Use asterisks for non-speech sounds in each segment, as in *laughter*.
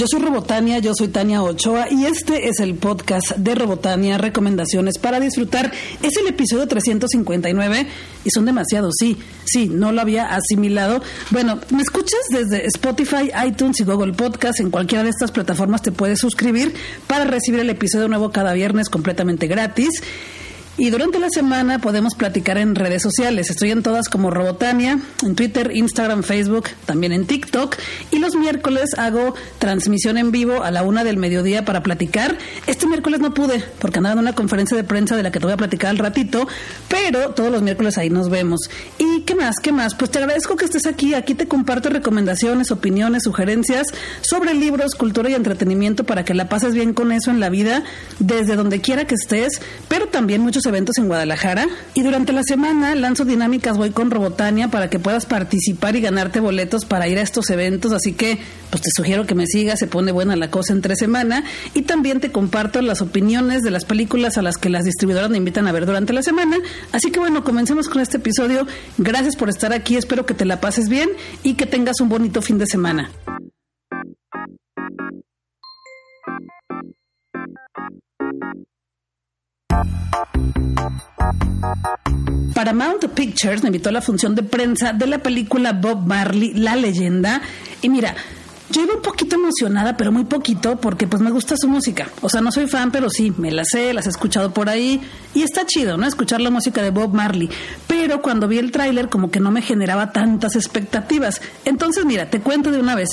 Yo soy Robotania, yo soy Tania Ochoa y este es el podcast de Robotania, recomendaciones para disfrutar. Es el episodio 359 y son demasiados, sí, sí, no lo había asimilado. Bueno, me escuchas desde Spotify, iTunes y Google Podcast. En cualquiera de estas plataformas te puedes suscribir para recibir el episodio nuevo cada viernes completamente gratis. Y durante la semana podemos platicar en redes sociales. Estoy en todas como Robotania, en Twitter, Instagram, Facebook, también en TikTok. Y los miércoles hago transmisión en vivo a la una del mediodía para platicar. Este miércoles no pude porque andaba en una conferencia de prensa de la que te voy a platicar al ratito, pero todos los miércoles ahí nos vemos. ¿Y qué más? ¿Qué más? Pues te agradezco que estés aquí. Aquí te comparto recomendaciones, opiniones, sugerencias sobre libros, cultura y entretenimiento para que la pases bien con eso en la vida desde donde quiera que estés, pero también muchos eventos en Guadalajara y durante la semana lanzo dinámicas Voy con Robotania para que puedas participar y ganarte boletos para ir a estos eventos, así que pues te sugiero que me sigas, se pone buena la cosa entre semana y también te comparto las opiniones de las películas a las que las distribuidoras me invitan a ver durante la semana, así que bueno, comencemos con este episodio. Gracias por estar aquí, espero que te la pases bien y que tengas un bonito fin de semana. Paramount Pictures me invitó a la función de prensa de la película Bob Marley, La leyenda. Y mira, yo iba un poquito emocionada, pero muy poquito, porque pues me gusta su música. O sea, no soy fan, pero sí, me la sé, las he escuchado por ahí. Y está chido, ¿no? Escuchar la música de Bob Marley. Pero cuando vi el tráiler, como que no me generaba tantas expectativas. Entonces, mira, te cuento de una vez.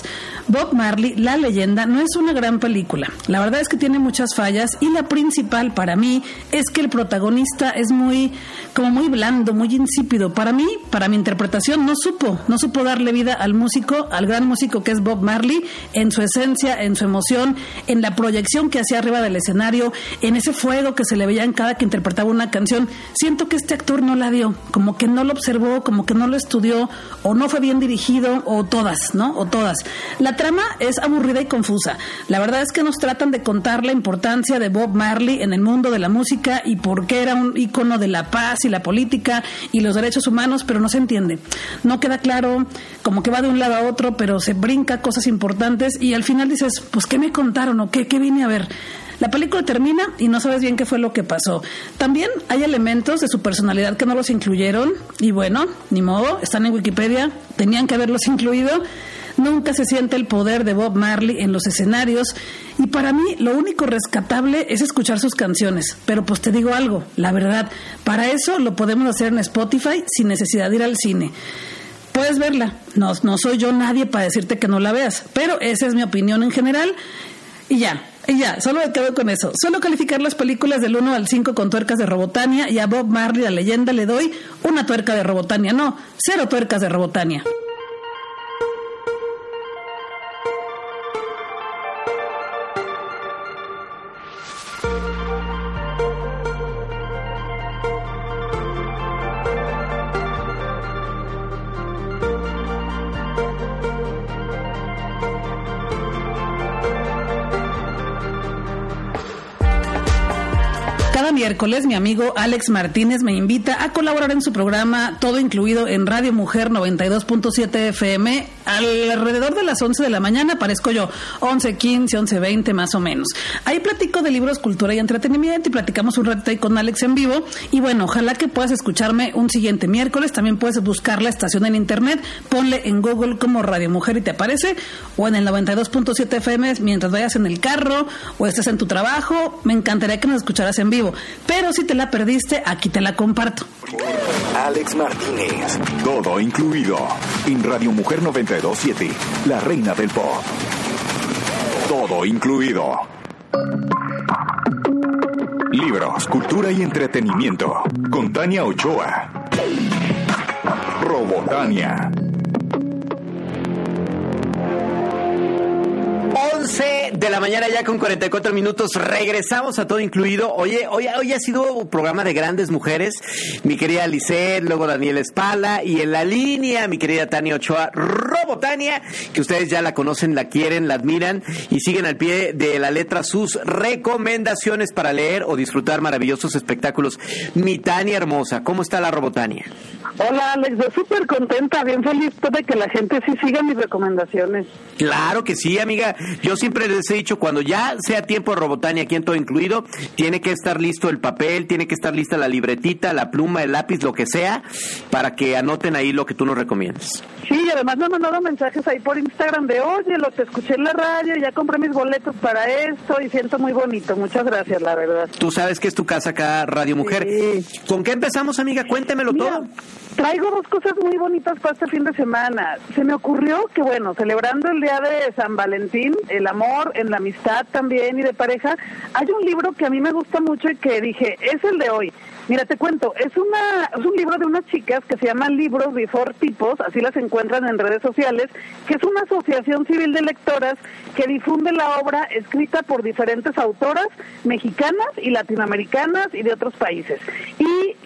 Bob Marley, La leyenda, no es una gran película. La verdad es que tiene muchas fallas y la principal para mí es que el protagonista es muy, como muy blando, muy insípido. Para mí, para mi interpretación, no supo, no supo darle vida al músico, al gran músico que es Bob Marley en su esencia, en su emoción, en la proyección que hacía arriba del escenario, en ese fuego que se le veía en cada que interpretaba una canción. Siento que este actor no la dio, como que no lo observó, como que no lo estudió, o no fue bien dirigido, o todas, ¿no? O todas. La trama es aburrida y confusa. La verdad es que nos tratan de contar la importancia de Bob Marley en el mundo de la música y por qué era un ícono de la paz y la política y los derechos humanos, pero no se entiende. No queda claro, como que va de un lado a otro, pero se brinca cosas importantes importantes y al final dices, pues ¿qué me contaron o qué, qué vine a ver? La película termina y no sabes bien qué fue lo que pasó. También hay elementos de su personalidad que no los incluyeron y bueno, ni modo, están en Wikipedia, tenían que haberlos incluido. Nunca se siente el poder de Bob Marley en los escenarios y para mí lo único rescatable es escuchar sus canciones. Pero pues te digo algo, la verdad, para eso lo podemos hacer en Spotify sin necesidad de ir al cine puedes verla. No, no soy yo nadie para decirte que no la veas, pero esa es mi opinión en general. Y ya, y ya, solo me quedo con eso. Solo calificar las películas del 1 al 5 con tuercas de Robotania y a Bob Marley, la leyenda, le doy una tuerca de Robotania. No, cero tuercas de Robotania. Miércoles, mi amigo Alex Martínez me invita a colaborar en su programa, todo incluido en Radio Mujer 92.7 FM, alrededor de las 11 de la mañana, parezco yo, 11, 15, 11, 20 más o menos. Ahí platico de libros, cultura y entretenimiento y platicamos un rato ahí con Alex en vivo. Y bueno, ojalá que puedas escucharme un siguiente miércoles. También puedes buscar la estación en internet, ponle en Google como Radio Mujer y te aparece, o en el 92.7 FM mientras vayas en el carro o estés en tu trabajo. Me encantaría que nos escucharas en vivo. Pero si te la perdiste, aquí te la comparto. Alex Martínez. Todo incluido. En Radio Mujer 927, la reina del pop. Todo incluido. Libros, cultura y entretenimiento. Con Tania Ochoa. Robotania. De la mañana ya con 44 minutos. Regresamos a todo incluido. Oye, hoy, hoy ha sido un programa de grandes mujeres. Mi querida Lisette, luego Daniel Espala y en la línea mi querida Tania Ochoa, Robotania, que ustedes ya la conocen, la quieren, la admiran y siguen al pie de la letra sus recomendaciones para leer o disfrutar maravillosos espectáculos. Mi Tania hermosa, ¿cómo está la Robotania? Hola Alex, yo súper contenta, bien feliz de que la gente sí siga mis recomendaciones. Claro que sí, amiga. Yo siempre les he dicho, cuando ya sea tiempo de Robotania, aquí en todo incluido, tiene que estar listo el papel, tiene que estar lista la libretita, la pluma, el lápiz, lo que sea, para que anoten ahí lo que tú nos recomiendas. Sí, y además me han mandado mensajes ahí por Instagram de, oye, lo que escuché en la radio, ya compré mis boletos para esto y siento muy bonito. Muchas gracias, la verdad. Tú sabes que es tu casa acá, Radio Mujer. ¿Con qué empezamos, amiga? Cuéntemelo todo. Traigo dos cosas muy bonitas para este fin de semana. Se me ocurrió que, bueno, celebrando el día de San Valentín, el amor, en la amistad también y de pareja, hay un libro que a mí me gusta mucho y que dije, es el de hoy. Mira, te cuento, es una es un libro de unas chicas que se llama Libros Before Tipos, así las encuentran en redes sociales, que es una asociación civil de lectoras que difunde la obra escrita por diferentes autoras mexicanas y latinoamericanas y de otros países.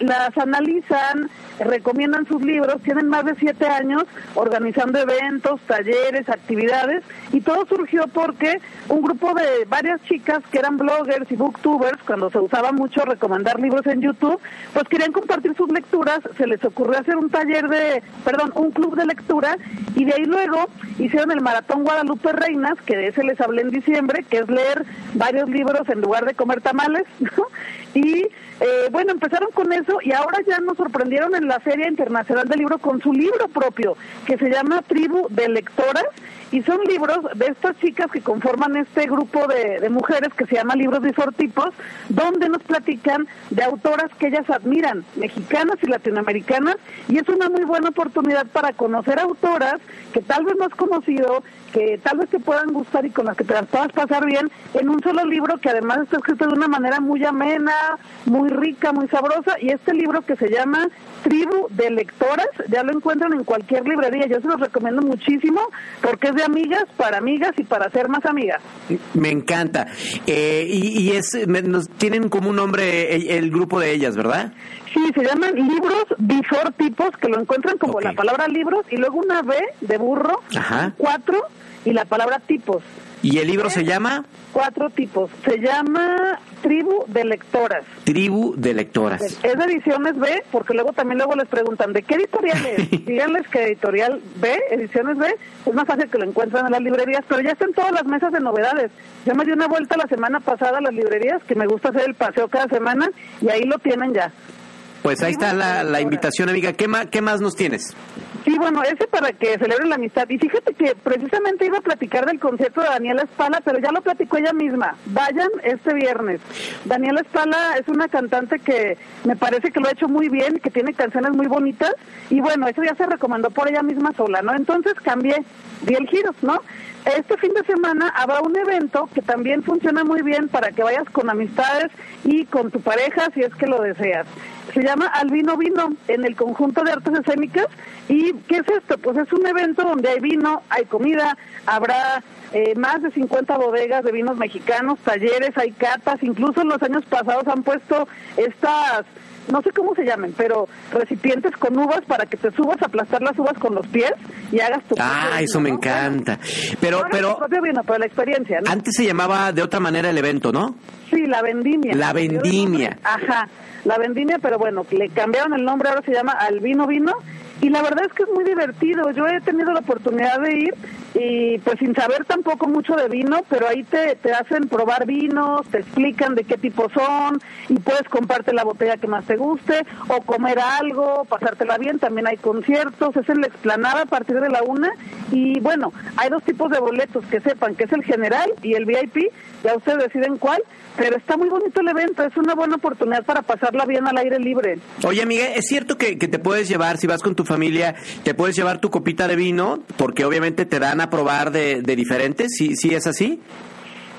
Las analizan, recomiendan sus libros, tienen más de siete años organizando eventos, talleres, actividades, y todo surgió porque un grupo de varias chicas que eran bloggers y booktubers, cuando se usaba mucho recomendar libros en YouTube, pues querían compartir sus lecturas, se les ocurrió hacer un taller de, perdón, un club de lectura y de ahí luego hicieron el Maratón Guadalupe Reinas, que de ese les hablé en diciembre, que es leer varios libros en lugar de comer tamales, *laughs* ¿no? Y eh, bueno, empezaron con eso y ahora ya nos sorprendieron en la Feria Internacional del Libro con su libro propio, que se llama Tribu de Lectoras y son libros de estas chicas que conforman este grupo de, mujeres que se llama Libros Disortipos, donde nos platican de autoras que ellas admiran, mexicanas y latinoamericanas, y es una muy buena oportunidad para conocer autoras que tal vez no has conocido, que tal vez te puedan gustar y con las que te las puedas pasar bien, en un solo libro que además está escrito de una manera muy amena, muy rica, muy sabrosa, y este libro que se llama Tribu de Lectoras, ya lo encuentran en cualquier librería, yo se los recomiendo muchísimo porque es de amigas, para amigas y para ser más amigas. Me encanta. Eh, y, y es, me- nos, tienen como un nombre el, el grupo de ellas, ¿verdad? Sí, se llaman libros before tipos, que lo encuentran como la palabra libros y luego una B de burro, Ajá. cuatro y la palabra tipos. ¿Y el libro se llama Cuatro tipos. Se llama Tribu de Lectoras. Tribu de Lectoras? Es de ediciones B, porque luego también luego les preguntan, ¿de qué editorial es? *laughs* Díganles que editorial B, ediciones B, es más fácil que lo encuentren en las librerías, pero ya están todas las mesas de novedades. Yo me di una vuelta la semana pasada a las librerías, que me gusta hacer el paseo cada semana, y ahí lo tienen ya. Pues ahí está la, la invitación, amiga. ¿Qué más, ¿Qué más nos tienes? Sí, bueno, ese para que celebren la amistad. Y fíjate que precisamente iba a platicar del concierto de Daniela Espala, pero ya lo platicó ella misma. Vayan este viernes. Daniela Espala es una cantante que me parece que lo ha hecho muy bien, que tiene canciones muy bonitas. Y bueno, eso ya se recomendó por ella misma sola, ¿no? Entonces cambié, di el giro, ¿no? Este fin de semana habrá un evento que también funciona muy bien para que vayas con amistades y con tu pareja si es que lo deseas. Se llama Albino Vino en el conjunto de artes escénicas. ¿Y qué es esto? Pues es un evento donde hay vino, hay comida, habrá eh, más de 50 bodegas de vinos mexicanos, talleres, hay catas, incluso en los años pasados han puesto estas no sé cómo se llamen, pero recipientes con uvas para que te subas a aplastar las uvas con los pies y hagas tu Ah, propio eso vino, me ¿no? encanta. Pero, no pero propio vino, pero la experiencia, ¿no? antes se llamaba de otra manera el evento, ¿no? Sí, la vendimia. La vendimia. Ajá, la vendimia, pero bueno, le cambiaron el nombre, ahora se llama Albino Vino. Y la verdad es que es muy divertido. Yo he tenido la oportunidad de ir y pues sin saber tampoco mucho de vino, pero ahí te, te hacen probar vinos, te explican de qué tipo son y puedes comprarte la botella que más te guste o comer algo, pasártela bien. También hay conciertos, es en la explanada a partir de la una. Y bueno, hay dos tipos de boletos que sepan, que es el general y el VIP. Ya ustedes deciden cuál, pero está muy bonito el evento. Es una buena oportunidad para pasarla bien al aire libre. Oye, amiga, ¿es cierto que, que te puedes llevar, si vas con tu familia, te puedes llevar tu copita de vino? Porque obviamente te dan a probar de, de diferentes, ¿sí, sí es así?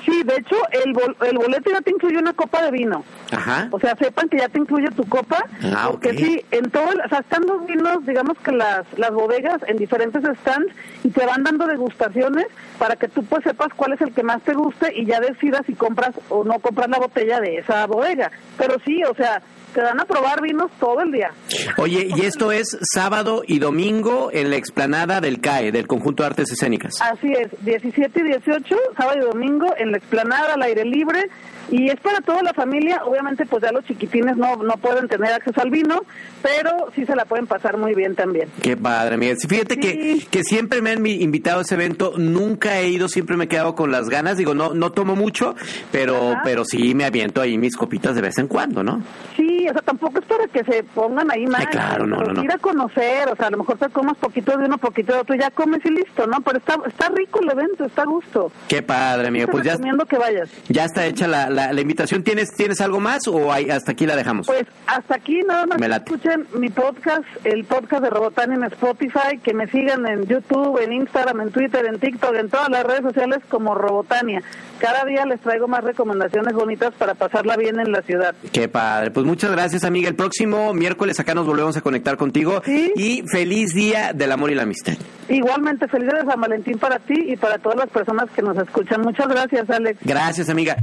Sí, de hecho, el, el boleto ya te incluye una copa de vino. Ajá. O sea, sepan que ya te incluye tu copa. Ah, porque ok. sí, en todo, el- o sea, están los vinos, digamos que las, las bodegas en diferentes stands y te van dando degustaciones para que tú pues sepas cuál es el que más te guste y ya decidas si compras o no compras la botella de esa bodega. Pero sí, o sea, te dan a probar vinos todo el día. Oye, y esto es sábado y domingo en la explanada del CAE, del Conjunto de Artes Escénicas. Así es, 17 y 18, sábado y domingo, en la explanada, al aire libre, y es para toda la familia. Obviamente, pues ya los chiquitines no, no pueden tener acceso al vino, pero sí se la pueden pasar muy bien también. Qué padre, Miguel. Fíjate que, Sí. que siempre me han invitado a ese evento, nunca he ido, siempre me he quedado con las ganas. Digo, no no tomo mucho, pero Ajá. pero sí me aviento ahí mis copitas de vez en cuando, ¿no? Sí, o sea, tampoco es para que se pongan ahí más. claro, no, no, no. Ir a conocer, o sea, a lo mejor te comas poquito de uno, poquito de otro, ya comes y listo, ¿no? Pero está, está rico el evento, está a gusto. Qué padre. Te Pues ya, recomiendo que vayas. ya está hecha la, la, la invitación. ¿Tienes, ¿Tienes algo más o hay- hasta aquí la dejamos? Pues hasta aquí nada más Me escuchen mi podcast, el podcast de Robotania en Spotify, que me sigan en YouTube, en Instagram, en Twitter, en TikTok, en todas las redes sociales como Robotania. Cada día les traigo más recomendaciones bonitas para pasarla bien en la ciudad. Qué padre. Pues muchas gracias, amiga. El próximo miércoles acá nos volvemos a conectar contigo. Sí. Y feliz día del amor y la amistad. Igualmente, feliz día de San Valentín para ti y para todas las personas que nos escuchan. Muchas gracias, Alex. Gracias, amiga.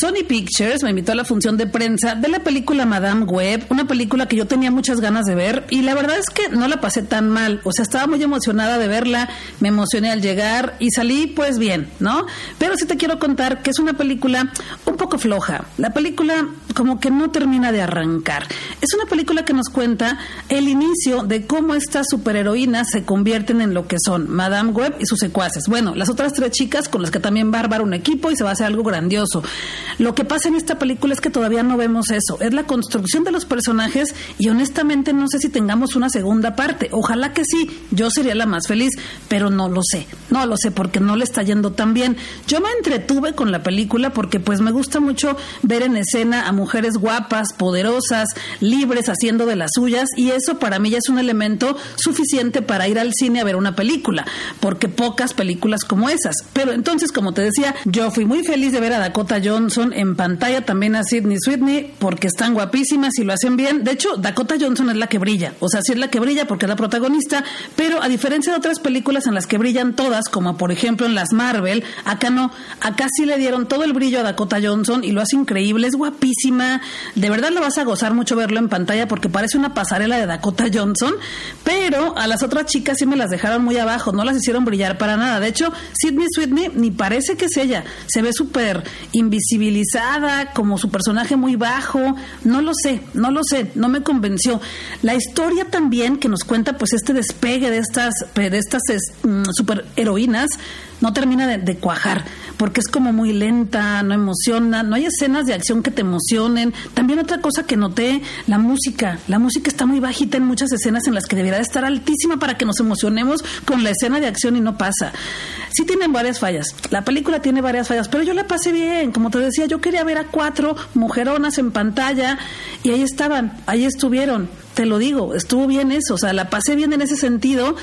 Sony Pictures me invitó a la función de prensa de la película Madame Web, una película que yo tenía muchas ganas de ver y la verdad es que no la pasé tan mal, o sea, estaba muy emocionada de verla, me emocioné al llegar y salí pues bien, ¿no? Pero sí te quiero contar que es una película un poco floja, la película como que no termina de arrancar. Es una película que nos cuenta el inicio de cómo estas superheroínas se convierten en lo que son Madame Web y sus secuaces. Bueno, las otras tres chicas con las que también va a armar un equipo y se va a hacer algo grandioso. Lo que pasa en esta película es que todavía no vemos eso. Es la construcción de los personajes y honestamente no sé si tengamos una segunda parte. Ojalá que sí. Yo sería la más feliz, pero no lo sé. No lo sé porque no le está yendo tan bien. Yo me entretuve con la película porque pues me gusta mucho ver en escena a mujeres guapas, poderosas, libres haciendo de las suyas y eso para mí ya es un elemento suficiente para ir al cine a ver una película, porque pocas películas como esas. Pero entonces, como te decía, yo fui muy feliz de ver a Dakota Johnson en pantalla, también a Sidney Sweeney, porque están guapísimas y lo hacen bien. De hecho, Dakota Johnson es la que brilla, o sea, sí es la que brilla porque es la protagonista, pero a diferencia de otras películas en las que brillan todas, como por ejemplo en las Marvel, acá no, acá sí le dieron todo el brillo a Dakota Johnson y lo hace increíble, es guapísima, de verdad lo vas a gozar mucho verlo en pantalla porque parece una pasarela de Dakota Johnson, pero a las otras chicas sí me las dejaron muy abajo, no las hicieron brillar para nada. De hecho, Sidney Sweeney ni parece que es ella, se ve súper invisibilizada, como su personaje muy bajo, no lo sé, no lo sé, no me convenció. La historia también que nos cuenta pues este despegue de estas, de estas mm, superheroínas no termina de, cuajar, porque es como muy lenta, no emociona, no hay escenas de acción que te emocionen. También otra cosa que noté, la música. La música está muy bajita en muchas escenas en las que debería de estar altísima para que nos emocionemos con la escena de acción y no pasa. Sí tienen varias fallas, la película tiene varias fallas, pero yo la pasé bien, como te decía, yo quería ver a cuatro mujeronas en pantalla y ahí estaban, ahí estuvieron, te lo digo, estuvo bien eso, o sea, la pasé bien en ese sentido.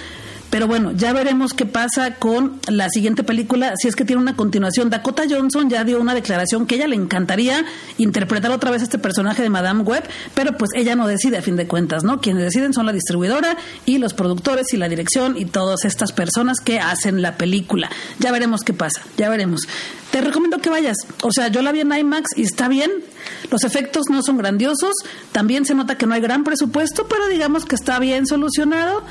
Pero bueno, ya veremos qué pasa con la siguiente película, si es que tiene una continuación. Dakota Johnson ya dio una declaración que ella le encantaría interpretar otra vez a este personaje de Madame Web, pero pues ella no decide a fin de cuentas, ¿no? Quienes deciden son la distribuidora y los productores y la dirección y todas estas personas que hacen la película. Ya veremos qué pasa, ya veremos. Te recomiendo que vayas. O sea, yo la vi en IMAX y está bien. Los efectos no son grandiosos. También se nota que no hay gran presupuesto, pero digamos que está bien solucionado.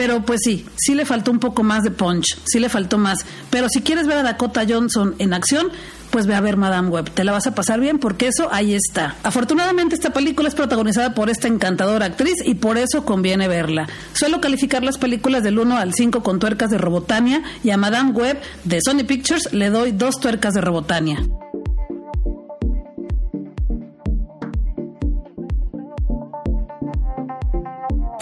Pero pues sí, sí le faltó un poco más de punch, sí le faltó más. Pero si quieres ver a Dakota Johnson en acción, pues ve a ver Madame Web. Te la vas a pasar bien porque eso ahí está. Afortunadamente esta película es protagonizada por esta encantadora actriz y por eso conviene verla. Suelo calificar las películas del 1 al 5 con tuercas de Robotania y a Madame Web de Sony Pictures le doy dos tuercas de Robotania.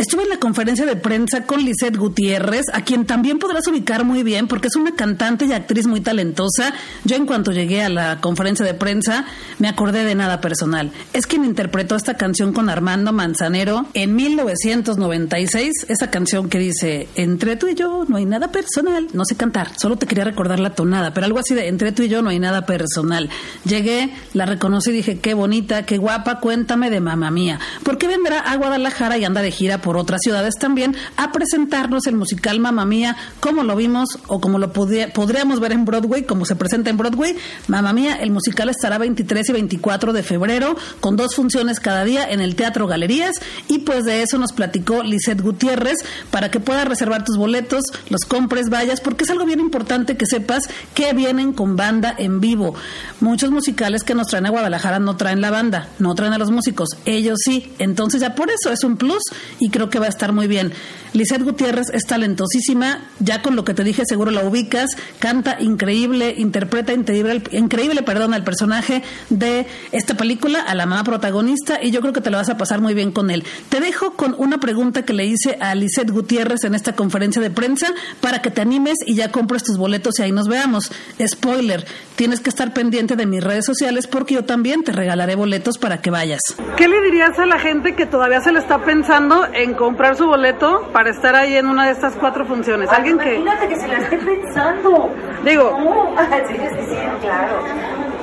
Estuve en la conferencia de prensa con Lisette Gutiérrez, a quien también podrás ubicar muy bien porque es una cantante y actriz muy talentosa. Yo en cuanto llegué a la conferencia de prensa me acordé de nada personal. Es quien interpretó esta canción con Armando Manzanero en 1996, esa canción que dice, entre tú y yo no hay nada personal. No sé cantar, solo te quería recordar la tonada, pero algo así de, entre tú y yo no hay nada personal. Llegué, la reconocí y dije, qué bonita, qué guapa, cuéntame de mamá mía. ¿Por qué vendrá a Guadalajara y anda de gira por otras ciudades también a presentarnos el musical Mamma Mía, como lo vimos o como lo podríamos ver en Broadway, como se presenta en Broadway. Mamma Mía, el musical estará 23 y 24 de febrero, con dos funciones cada día en el Teatro Galerías. Y pues de eso nos platicó Lisette Gutiérrez para que puedas reservar tus boletos, los compres, vayas, porque es algo bien importante que sepas que vienen con banda en vivo. Muchos musicales que nos traen a Guadalajara no traen la banda, no traen a los músicos, ellos sí. Entonces ya por eso es un plus y creo que va a estar muy bien. Lizeth Gutiérrez es talentosísima, ya con lo que te dije seguro la ubicas, canta increíble, interpreta increíble, increíble perdón, al personaje de esta película, a la mamá protagonista, y yo creo que te lo vas a pasar muy bien con él. Te dejo con una pregunta que le hice a Lizeth Gutiérrez en esta conferencia de prensa para que te animes y ya compres tus boletos y ahí nos veamos. Spoiler, tienes que estar pendiente de mis redes sociales porque yo también te regalaré boletos para que vayas. ¿Qué le dirías a la gente que todavía se le está pensando en comprar su boleto para estar ahí en una de estas cuatro funciones? Alguien que... Imagínate que se la esté pensando. Digo... *laughs* sí, sí, sí, claro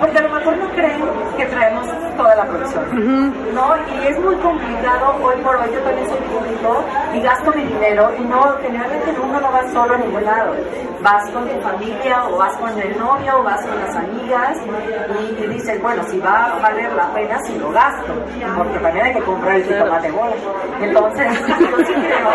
porque a lo mejor no creen que traemos toda la producción, ¿no? Y es muy complicado hoy por hoy, yo también soy público y gasto mi dinero y no, generalmente uno no va solo a ningún lado, vas con tu familia o vas con el novio o vas con las amigas y, te dicen, bueno, si va a valer la pena si lo gasto, porque también hay que comprar el tomate bola. Entonces, *laughs* yo sí creo,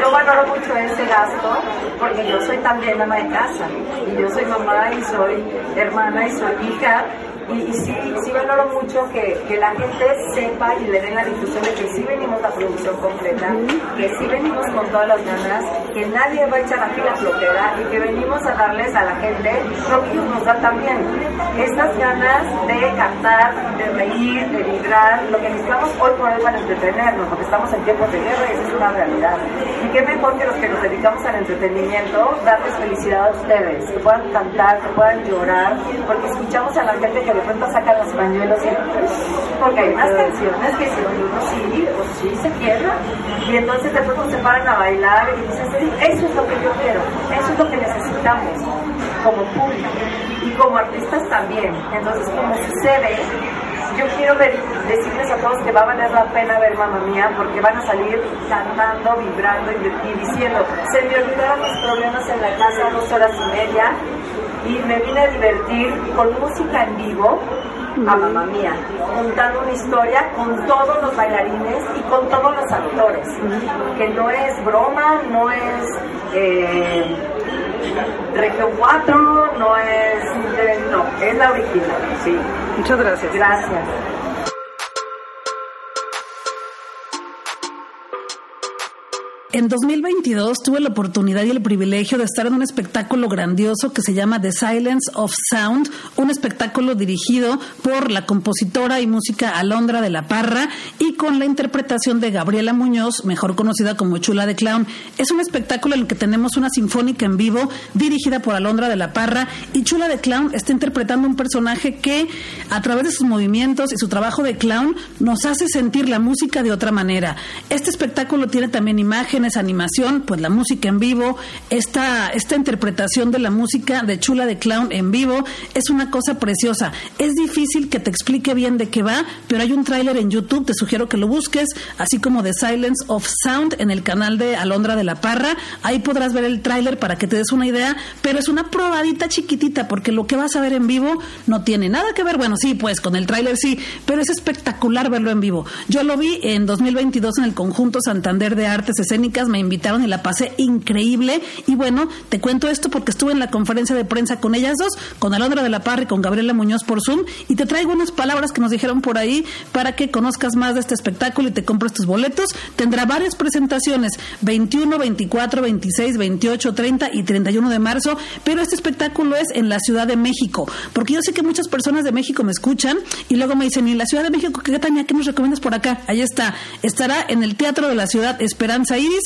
yo valoro mucho ese gasto porque yo soy también ama de casa. Y yo soy mamá y soy hermana y soy hija y, sí, sí valoro mucho que, que, la gente sepa y le den la difusión de que sí venimos la producción completa, que sí venimos con todas las ganas, que nadie va a echar aquí la flojera y que venimos a darles a la gente lo que ellos nos dan también. Estas ganas de cantar, de reír, de vibrar, lo que necesitamos hoy por hoy para entretenernos, porque estamos en tiempos de guerra y eso es una realidad. Y qué mejor que los que nos dedicamos al entretenimiento, darles felicidad a ustedes, que puedan cantar, que puedan llorar, porque escuchamos a la gente que de pronto sacan los pañuelos y porque hay unas canciones que si uno sí o sí se quiebra y entonces de pronto se paran a bailar y dicen eso es lo que yo quiero eso es lo que necesitamos como público y como artistas también entonces como sucede yo quiero decirles a todos que va a valer la pena ver Mamma Mía porque van a salir cantando, vibrando y, diciendo, se me olvidaron los problemas en la casa dos horas y media y me vine a divertir con música en vivo a mamá mía, contando una historia con todos los bailarines y con todos los actores, que no es broma, no es eh, Regio 4, no es, no, es la original, sí. Muchas gracias. Gracias. En 2022 tuve la oportunidad y el privilegio de estar en un espectáculo grandioso que se llama The Silence of Sound, un espectáculo dirigido por la compositora y música Alondra de la Parra y con la interpretación de Gabriela Muñoz, mejor conocida como Chula de Clown. Es un espectáculo en el que tenemos una sinfónica en vivo dirigida por Alondra de la Parra y Chula de Clown está interpretando un personaje que a través de sus movimientos y su trabajo de clown nos hace sentir la música de otra manera. Este espectáculo tiene también imágenes esa animación, pues la música en vivo, esta, esta interpretación de la música de Chula de Clown en vivo es una cosa preciosa. Es difícil que te explique bien de qué va, pero hay un tráiler en YouTube, te sugiero que lo busques, así como The Silence of Sound en el canal de Alondra de la Parra. Ahí podrás ver el tráiler para que te des una idea, pero es una probadita chiquitita porque lo que vas a ver en vivo no tiene nada que ver, bueno, sí, pues con el tráiler sí, pero es espectacular verlo en vivo. Yo lo vi en 2022 en el conjunto Santander de Artes Escénicas me invitaron y la pasé increíble. Y bueno, te cuento esto porque estuve en la conferencia de prensa con ellas dos, con Alondra de la Parra y con Gabriela Muñoz por Zoom. Y te traigo unas palabras que nos dijeron por ahí para que conozcas más de este espectáculo y te compres tus boletos. Tendrá varias presentaciones, 21, 24, 26, 28, 30 y 31 de marzo. Pero este espectáculo es en la Ciudad de México. Porque yo sé que muchas personas de México me escuchan y luego me dicen, ¿y la Ciudad de México qué, Tania, qué nos recomiendas por acá? Ahí está. Estará en el Teatro de la Ciudad Esperanza Iris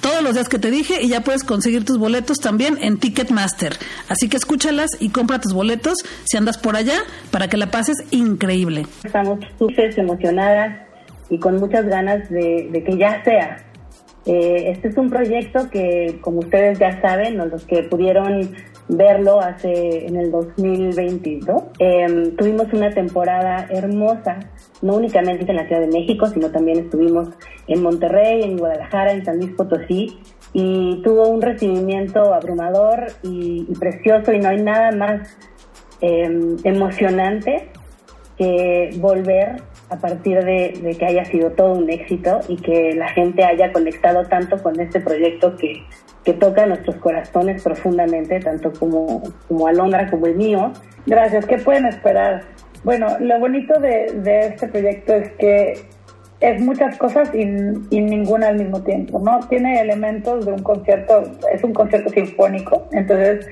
todos los días que te dije y ya puedes conseguir tus boletos también en Ticketmaster. Así que escúchalas y compra tus boletos si andas por allá para que la pases increíble. Estamos súper emocionadas y con muchas ganas de, que ya sea. Eh, este es un proyecto que, como ustedes ya saben, los que pudieron verlo hace en el 2022. Em, tuvimos una temporada hermosa, no únicamente en la Ciudad de México, sino también estuvimos en Monterrey, en Guadalajara, en San Luis Potosí, y tuvo un recibimiento abrumador y, precioso, y no hay nada más em, emocionante que volver a partir de, que haya sido todo un éxito y que la gente haya conectado tanto con este proyecto que toca nuestros corazones profundamente, tanto como, como Alondra como el mío. Gracias. ¿Qué pueden esperar? Bueno, lo bonito de, de este proyecto es que es muchas cosas y, y, ninguna al mismo tiempo, ¿no? Tiene elementos de un concierto, es un concierto sinfónico, entonces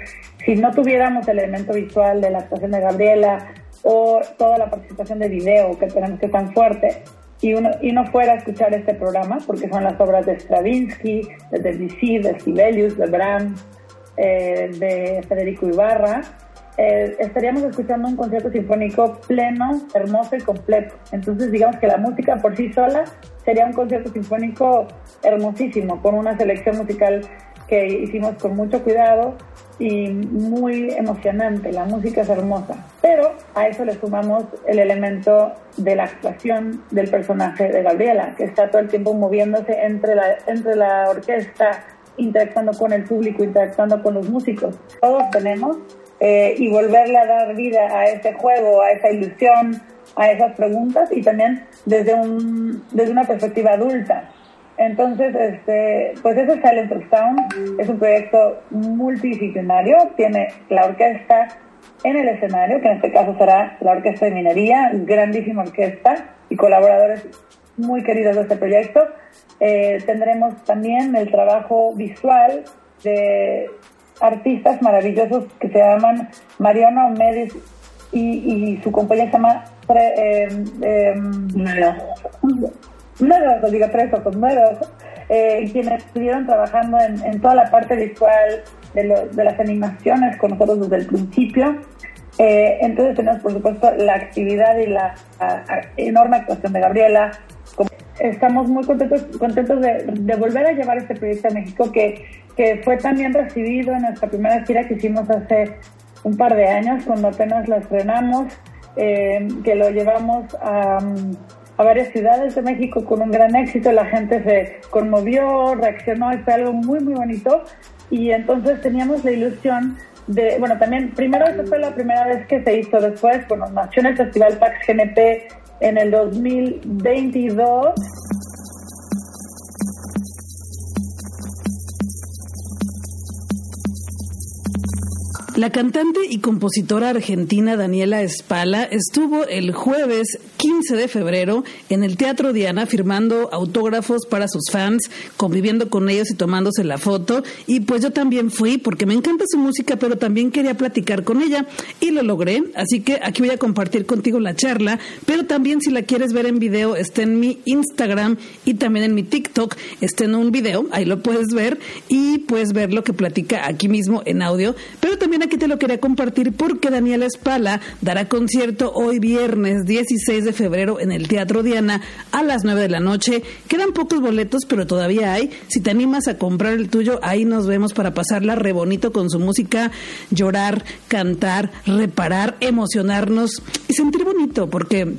si no tuviéramos el elemento visual de la actuación de Gabriela o toda la participación de video que tenemos que tan fuerte, y, uno, y no fuera a escuchar este programa, porque son las obras de Stravinsky, de Debussy, de Sibelius, de Brahms, eh, de Federico Ibarra, eh, estaríamos escuchando un concierto sinfónico pleno, hermoso y completo. Entonces, digamos que la música por sí sola sería un concierto sinfónico hermosísimo, con una selección musical que hicimos con mucho cuidado y muy emocionante. La música es hermosa. Pero a eso le sumamos el elemento de la actuación del personaje de Gabriela, que está todo el tiempo moviéndose entre la, entre la orquesta, interactuando con el público, interactuando con los músicos. Todos tenemos. Eh, y volverle a dar vida a ese juego, a esa ilusión, a esas preguntas y también desde, un, desde una perspectiva adulta entonces, este, pues ese es Silent Sound, es un proyecto multidisciplinario, tiene la orquesta en el escenario, que en este caso será la Orquesta de Minería, grandísima orquesta y colaboradores muy queridos de este proyecto. Eh, tendremos también el trabajo visual de artistas maravillosos que se llaman Mariano Medis y, su compañía se llama eh, eh, nuevos, digo tres ojos nuevos, eh, quienes estuvieron trabajando en, toda la parte visual de, de, las animaciones con nosotros desde el principio. Eh, entonces tenemos, por supuesto, la actividad y la enorme actuación de Gabriela. Estamos muy contentos, contentos de, volver a llevar este proyecto a México que, que fue también recibido en nuestra primera gira que hicimos hace un par de años, cuando apenas lo estrenamos, eh, que lo llevamos a a varias ciudades de México con un gran éxito, la gente se conmovió, reaccionó, y fue algo muy, muy bonito. Y entonces teníamos la ilusión de, bueno, también, primero esa fue la primera vez que se hizo, después, bueno, nació en el Festival Pax GNP en el 2022. La cantante y compositora argentina Daniela Espala estuvo el jueves 15 de febrero en el Teatro Diana firmando autógrafos para sus fans, conviviendo con ellos y tomándose la foto. Y pues yo también fui porque me encanta su música, pero también quería platicar con ella y lo logré. Así que aquí voy a compartir contigo la charla, pero también si la quieres ver en video está en mi Instagram y también en mi TikTok. Está en un video, ahí lo puedes ver y puedes ver lo que platica aquí mismo en audio. Pero también aquí te lo quería compartir porque Daniela Espala dará concierto hoy viernes 16 de febrero en el Teatro Diana a las 9 de la noche. Quedan pocos boletos, pero todavía hay. Si te animas a comprar el tuyo, ahí nos vemos para pasarla re bonito con su música, llorar, cantar, reparar, emocionarnos y sentir bonito porque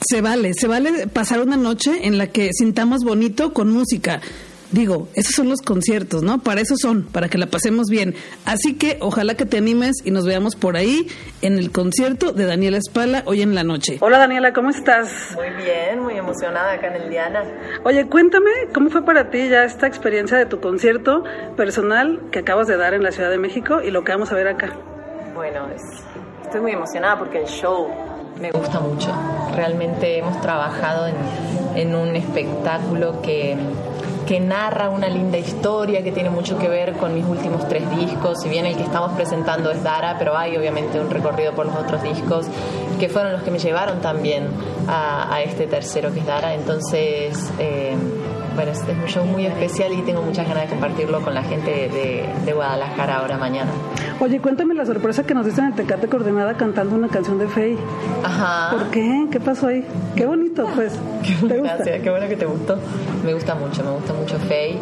se vale, se vale pasar una noche en la que sintamos bonito con música Digo, esos son los conciertos, ¿no? Para eso son, para que la pasemos bien. Así que ojalá que te animes y nos veamos por ahí en el concierto de Daniela Espala hoy en la noche. Hola Daniela, ¿cómo estás? Muy bien, muy emocionada acá en el Diana. Oye, cuéntame, ¿cómo fue para ti ya esta experiencia de tu concierto personal que acabas de dar en la Ciudad de México y lo que vamos a ver acá? Bueno, estoy muy emocionada porque el show me gusta mucho. Realmente hemos trabajado en, en un espectáculo que que narra una linda historia que tiene mucho que ver con mis últimos tres discos. Si bien el que estamos presentando es Dara, pero hay obviamente un recorrido por los otros discos que fueron los que me llevaron también a, este tercero que es Dara. Entonces, eh, bueno, es un show muy especial y tengo muchas ganas de compartirlo con la gente de, de Guadalajara ahora mañana. Oye, cuéntame la sorpresa que nos diste en Tecate Coordenada cantando una canción de Faye. Ajá. ¿Por qué? ¿Qué pasó ahí? Qué bonito, pues. *laughs* ¿Te Gracias, qué bueno que te gustó. Me gusta mucho, me gusta mucho Faye.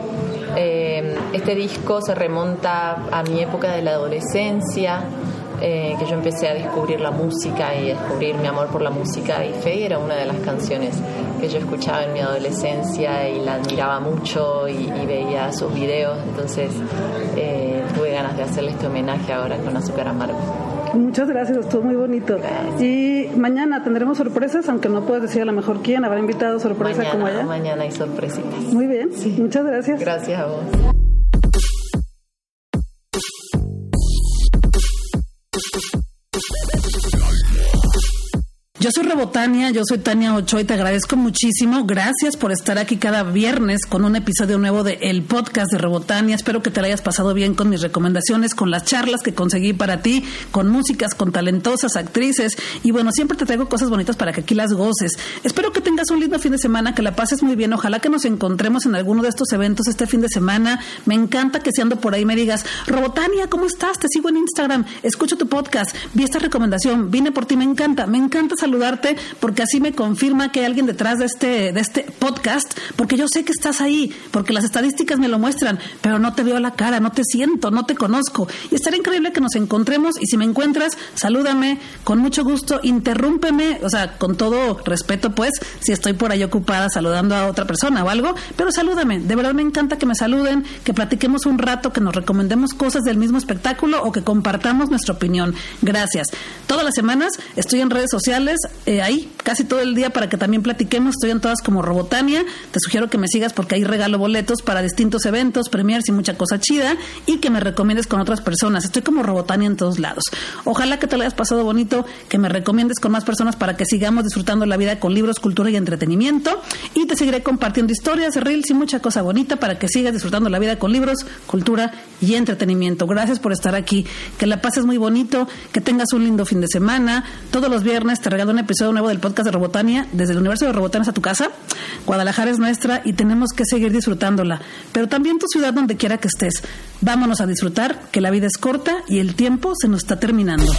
Eh, este disco se remonta a mi época de la adolescencia. Eh, que yo empecé a descubrir la música y a descubrir mi amor por la música y Faye era una de las canciones que yo escuchaba en mi adolescencia y la admiraba mucho y, veía sus videos, entonces eh, tuve ganas de hacerle este homenaje ahora con Azúcar Amargo. Muchas gracias, estuvo muy bonito. Y mañana tendremos sorpresas, aunque no puedes decir a lo mejor quién habrá invitado sorpresa como allá. Mañana hay sorpresitas. Muy bien, muchas gracias. Gracias a vos. Yo soy Rebotania, yo soy Tania Ochoa y te agradezco muchísimo. Gracias por estar aquí cada viernes con un episodio nuevo de El Podcast de Rebotania. Espero que te lo hayas pasado bien con mis recomendaciones, con las charlas que conseguí para ti, con músicas, con talentosas actrices. Y bueno, siempre te traigo cosas bonitas para que aquí las goces. Espero que tengas un lindo fin de semana, que la pases muy bien. Ojalá que nos encontremos en alguno de estos eventos este fin de semana. Me encanta que si ando por ahí me digas, Robotania, ¿cómo estás? Te sigo en Instagram, escucho tu podcast, vi esta recomendación, vine por ti, me encanta, me encanta saludarte porque así me confirma que hay alguien detrás de este, de este podcast, porque yo sé que estás ahí, porque las estadísticas me lo muestran, pero no te veo la cara, no te siento, no te conozco. Y estaría increíble que nos encontremos y si me encuentras, salúdame con mucho gusto, interrúmpeme, o sea, con todo respeto, pues, si estoy por ahí ocupada saludando a otra persona o algo, pero salúdame. De verdad me encanta que me saluden, que platiquemos un rato, que nos recomendemos cosas del mismo espectáculo o que compartamos nuestra opinión. Gracias. Todas las semanas estoy en redes sociales, eh, ahí casi todo el día para que también platiquemos. Estoy en todas como Robotania. Te sugiero que me sigas porque ahí regalo boletos para distintos eventos, premiers y mucha cosa chida y que me recomiendes con otras personas. Estoy como Robotania en todos lados. Ojalá que te lo hayas pasado bonito, que me recomiendes con más personas para que sigamos disfrutando la vida con libros, cultura y entretenimiento. Y te seguiré compartiendo historias, reels y mucha cosa bonita para que sigas disfrutando la vida con libros, cultura y entretenimiento. Gracias por estar aquí. Que la pases muy bonito, que tengas un lindo fin de semana. Todos los viernes te regalo un episodio nuevo del podcast de Robotania, desde el universo de Robotania a tu casa. Guadalajara es nuestra y tenemos que seguir disfrutándola, pero también tu ciudad donde quiera que estés. Vámonos a disfrutar, que la vida es corta y el tiempo se nos está terminando.